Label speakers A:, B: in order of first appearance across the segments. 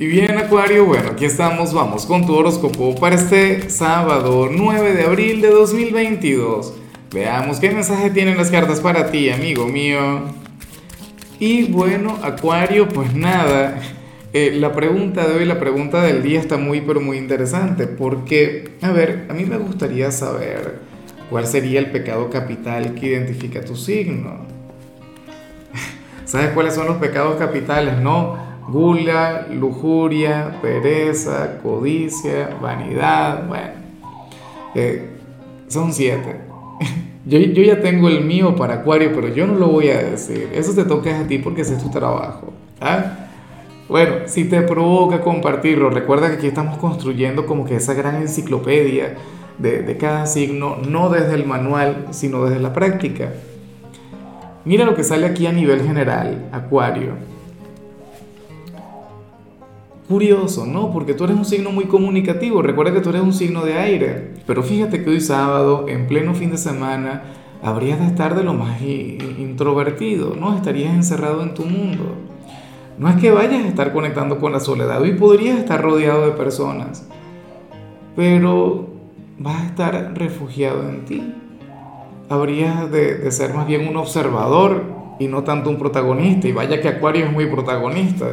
A: Y bien, Acuario, bueno, aquí estamos, vamos con tu horóscopo para este sábado 9 de abril de 2022. Veamos qué mensaje tienen las cartas para ti, amigo mío. Y bueno, Acuario, pues nada, eh, la pregunta de hoy, la pregunta del día está muy, pero muy interesante, porque, a ver, a mí me gustaría saber cuál sería el pecado capital que identifica tu signo. ¿Sabes cuáles son los pecados capitales? No gula, lujuria, pereza, codicia, vanidad, bueno, eh, son siete. Yo, yo, ya tengo el mío para Acuario, pero yo no lo voy a decir. Eso te toca a ti porque ese es tu trabajo. ¿ah? Bueno, si te provoca compartirlo, recuerda que aquí estamos construyendo como que esa gran enciclopedia de, de cada signo, no desde el manual, sino desde la práctica. Mira lo que sale aquí a nivel general, Acuario. Curioso, ¿no? Porque tú eres un signo muy comunicativo. Recuerda que tú eres un signo de aire. Pero fíjate que hoy sábado, en pleno fin de semana, habrías de estar de lo más introvertido, ¿no? Estarías encerrado en tu mundo. No es que vayas a estar conectando con la soledad. Hoy podrías estar rodeado de personas. Pero vas a estar refugiado en ti. Habrías de, de ser más bien un observador y no tanto un protagonista. Y vaya que Acuario es muy protagonista.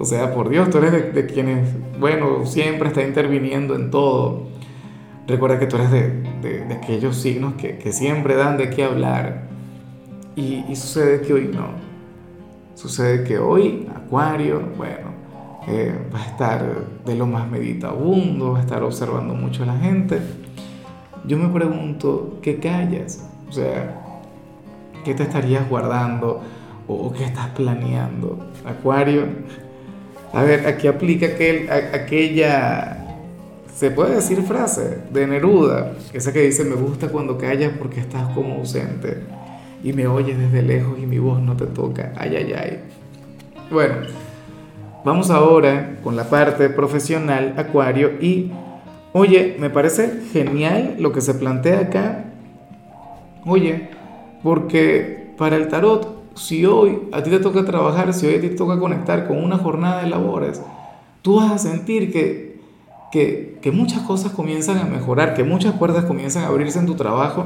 A: O sea, por Dios, tú eres de, quienes, bueno, siempre está interviniendo en todo. Recuerda que tú eres de, aquellos signos que, siempre dan de qué hablar. Y, sucede que hoy no. Sucede que hoy, Acuario, bueno, eh, va a estar de lo más meditabundo, va a estar observando mucho a la gente. Yo me pregunto, ¿qué callas? O sea, ¿qué te estarías guardando o qué estás planeando? Acuario, a ver, aquí aplica aquel, aquella, se puede decir frase de Neruda, esa que dice, me gusta cuando callas porque estás como ausente y me oyes desde lejos y mi voz no te toca. Ay, ay, ay. Bueno, vamos ahora con la parte profesional, Acuario, y oye, me parece genial lo que se plantea acá. Oye, porque para el tarot si hoy a ti te toca trabajar, si hoy a ti te toca conectar con una jornada de labores, tú vas a sentir que, que, muchas cosas comienzan a mejorar, que muchas puertas comienzan a abrirse en tu trabajo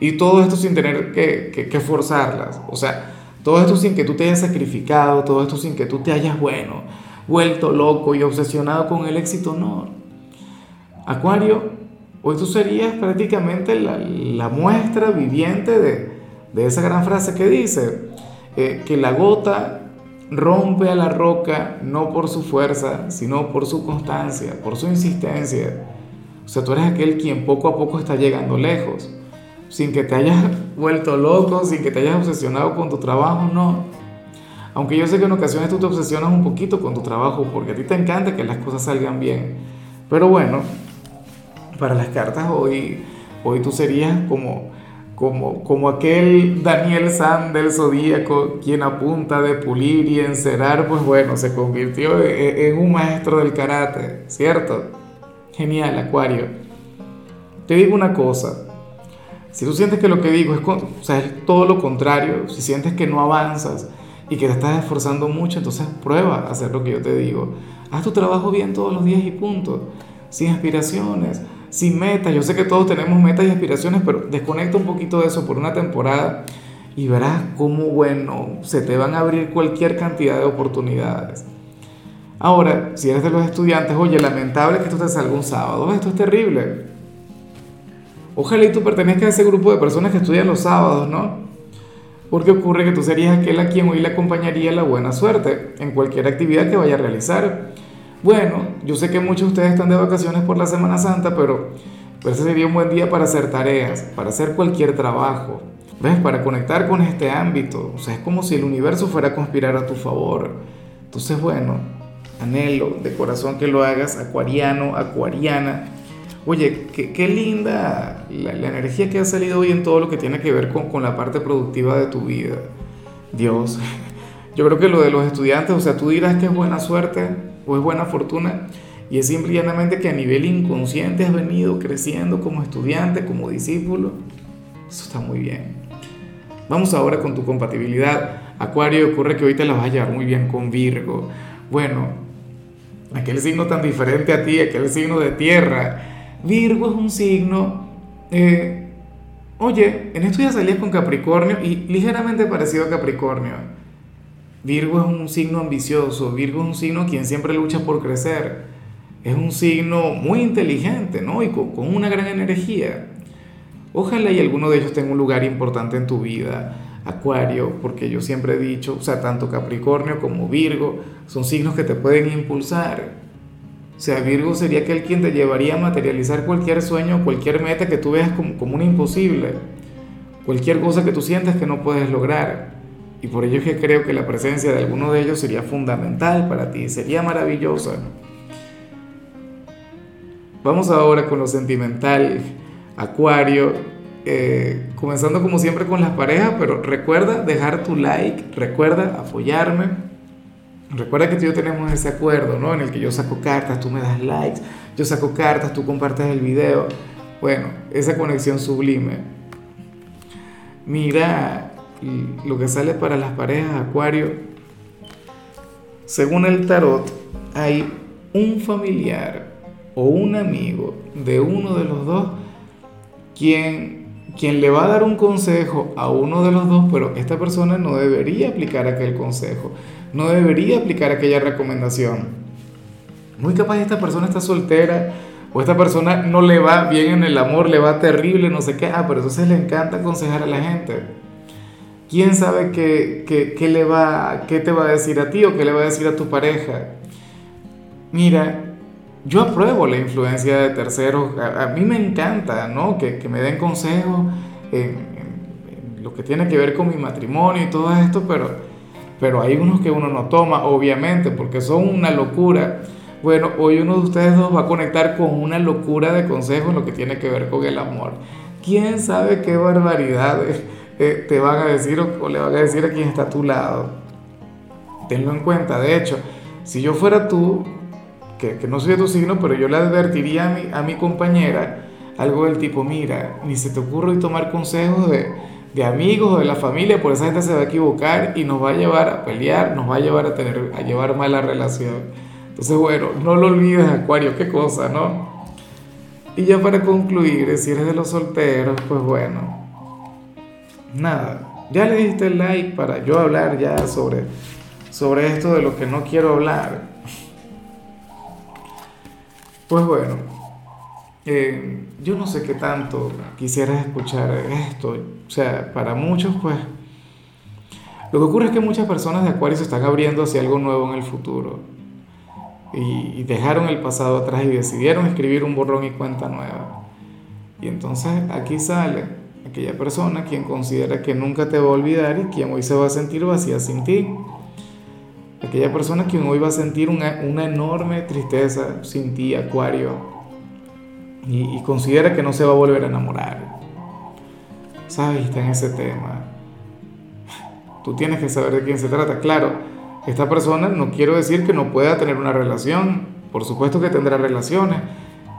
A: y todo esto sin tener que, que, que forzarlas. O sea, todo esto sin que tú te hayas sacrificado, todo esto sin que tú te hayas, bueno, vuelto loco y obsesionado con el éxito, no. Acuario, hoy tú serías prácticamente la, la muestra viviente de, de esa gran frase que dice eh, que la gota rompe a la roca no por su fuerza, sino por su constancia, por su insistencia. O sea, tú eres aquel quien poco a poco está llegando lejos, sin que te hayas vuelto loco, sin que te hayas obsesionado con tu trabajo, no. Aunque yo sé que en ocasiones tú te obsesionas un poquito con tu trabajo porque a ti te encanta que las cosas salgan bien. Pero bueno, para las cartas hoy, hoy tú serías como como, como aquel Daniel San del Zodíaco, quien apunta de pulir y encerar, pues bueno, se convirtió e, e, en, un maestro del karate, ¿cierto? Genial, Acuario. Te digo una cosa, si tú sientes que lo que digo es, o sea, es todo lo contrario, si sientes que no avanzas y que te estás esforzando mucho, entonces prueba a hacer lo que yo te digo. Haz tu trabajo bien todos los días y punto, sin aspiraciones sin metas. Yo sé que todos tenemos metas y aspiraciones, pero desconecta un poquito de eso por una temporada y verás cómo, bueno, se te van a abrir cualquier cantidad de oportunidades. Ahora, si eres de los estudiantes, oye, lamentable que esto te salga un sábado, esto es terrible. Ojalá y tú pertenezcas a ese grupo de personas que estudian los sábados, ¿no? Porque ocurre que tú serías aquel a quien hoy le acompañaría la buena suerte en cualquier actividad que vaya a realizar. Bueno, yo sé que muchos de ustedes están de vacaciones por la Semana Santa, pero, ese sería un buen día para hacer tareas, para hacer cualquier trabajo, ¿ves? Para conectar con este ámbito. O sea, es como si el universo fuera a conspirar a tu favor. Entonces, bueno, anhelo de corazón que lo hagas, acuariano, acuariana. Oye, qué, linda la, energía que ha salido hoy en todo lo que tiene que ver con, con la parte productiva de tu vida. Dios, yo creo que lo de los estudiantes, o sea, tú dirás que es buena suerte, o es buena fortuna y es simplemente que a nivel inconsciente has venido creciendo como estudiante, como discípulo. Eso está muy bien. Vamos ahora con tu compatibilidad. Acuario, ocurre que hoy te la vas a llevar muy bien con Virgo. Bueno, aquel signo tan diferente a ti, aquel signo de tierra. Virgo es un signo, eh, oye, en estos días salías con Capricornio y ligeramente parecido a Capricornio. Virgo es un signo ambicioso, Virgo es un signo quien siempre lucha por crecer. Es un signo muy inteligente, ¿no? Y con, una gran energía. Ojalá y alguno de ellos tenga un lugar importante en tu vida. Acuario, porque yo siempre he dicho, o sea, tanto Capricornio como Virgo son signos que te pueden impulsar. O sea, Virgo sería aquel quien te llevaría a materializar cualquier sueño, cualquier meta que tú veas como, como un imposible, cualquier cosa que tú sientas que no puedes lograr. Y por ello es que creo que la presencia de alguno de ellos sería fundamental para ti, sería maravillosa. Vamos ahora con lo sentimental, Acuario, eh, comenzando como siempre con las parejas, pero recuerda dejar tu like, recuerda apoyarme, recuerda que tú y yo tenemos ese acuerdo, ¿no? En el que yo saco cartas, tú me das likes, yo saco cartas, tú compartes el video. Bueno, esa conexión sublime. Mira lo que sale para las parejas, Acuario. Según el tarot, hay un familiar o un amigo de uno de los dos quien quien le va a dar un consejo a uno de los dos, pero esta persona no debería aplicar aquel consejo, no debería aplicar aquella recomendación. Muy capaz esta persona está soltera o esta persona no le va bien en el amor, le va terrible, no sé qué, ah, pero entonces le encanta aconsejar a la gente. ¿Quién sabe qué, qué, le va, qué te va a decir a ti o qué le va a decir a tu pareja? Mira, yo apruebo la influencia de terceros, a, mí me encanta, ¿no? Que, que me den consejos en, lo que tiene que ver con mi matrimonio y todo esto, pero, pero hay unos que uno no toma, obviamente, porque son una locura. Bueno, hoy uno de ustedes dos va a conectar con una locura de consejos en lo que tiene que ver con el amor. ¿Quién sabe qué barbaridades eh, te van a decir o, le van a decir a quien está a tu lado? Tenlo en cuenta. De hecho, si yo fuera tú, que, no soy de tu signo, pero yo le advertiría a mi, a mi compañera algo del tipo, mira, ni se te ocurre tomar consejos de, de amigos o de la familia, por esa gente se va a equivocar y nos va a llevar a pelear, nos va a llevar a tener, a llevar mala relación. Entonces, bueno, no lo olvides, Acuario, qué cosa, ¿no? Y ya para concluir, si eres de los solteros, pues bueno, nada, ya le diste el like para yo hablar ya sobre, sobre esto de lo que no quiero hablar. Pues bueno, eh, yo no sé qué tanto quisieras escuchar esto. O sea, para muchos, pues, lo que ocurre es que muchas personas de Acuario se están abriendo hacia algo nuevo en el futuro. Y, dejaron el pasado atrás y decidieron escribir un borrón y cuenta nueva. Y entonces aquí sale aquella persona quien considera que nunca te va a olvidar y quien hoy se va a sentir vacía sin ti aquella persona que hoy va a sentir una, enorme tristeza sin ti, Acuario, y, considera que no se va a volver a enamorar. ¿Sabes? Está en ese tema. Tú tienes que saber de quién se trata. Claro, esta persona no quiero decir que no pueda tener una relación. Por supuesto que tendrá relaciones.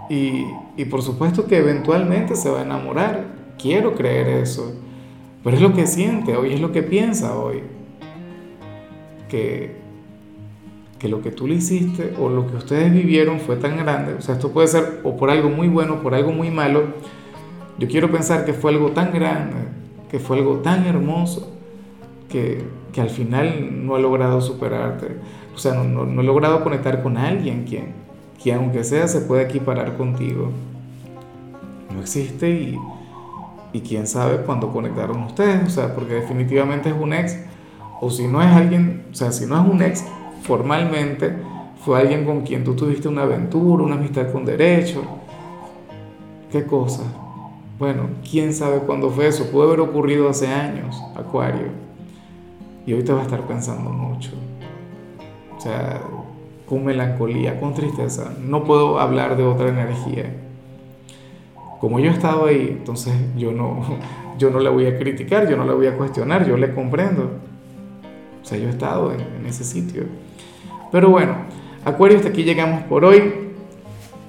A: Y, y por supuesto que eventualmente se va a enamorar. Quiero creer eso. Pero es lo que siente hoy, es lo que piensa hoy. Que, que lo que tú le hiciste o lo que ustedes vivieron fue tan grande, o sea, esto puede ser o por algo muy bueno, por algo muy malo, yo quiero pensar que fue algo tan grande, que fue algo tan hermoso, que, que al final no ha logrado superarte, o sea, no, no, no, he logrado conectar con alguien quien, que aunque sea se puede equiparar contigo. No existe y, y quién sabe cuándo conectaron ustedes, o sea, porque definitivamente es un ex, o si no es alguien, o sea, si no es un ex, formalmente fue alguien con quien tú tuviste una aventura, una amistad con derecho. ¿Qué cosa? Bueno, quién sabe cuándo fue eso. Puede haber ocurrido hace años, Acuario. Y hoy te va a estar pensando mucho. O sea, con melancolía, con tristeza. No puedo hablar de otra energía. Como yo he estado ahí, entonces yo no, yo no la voy a criticar, yo no la voy a cuestionar, yo le comprendo. O sea, yo he estado en ese sitio. Pero bueno, Acuario, hasta aquí llegamos por hoy.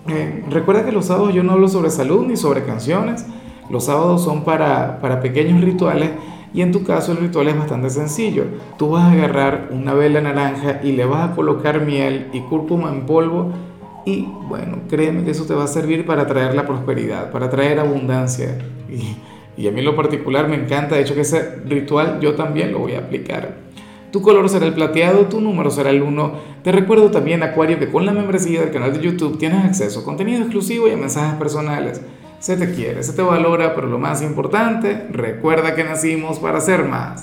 A: Eh, recuerda que los sábados yo no hablo sobre salud ni sobre canciones. Los sábados son para, para pequeños rituales Y en tu caso el ritual es bastante sencillo. Tú vas a agarrar una vela naranja y le vas a colocar miel y cúrcuma en polvo y bueno, créeme que eso te va a servir para traer la prosperidad, para traer abundancia. Y, a mí lo particular me encanta, de hecho que ese ritual yo también lo voy a aplicar. Tu color será el plateado, tu número será el 1. Te recuerdo también, Acuario, que con la membresía del canal de YouTube tienes acceso a contenido exclusivo y a mensajes personales. Se te quiere, se te valora, pero lo más importante, recuerda que nacimos para ser más.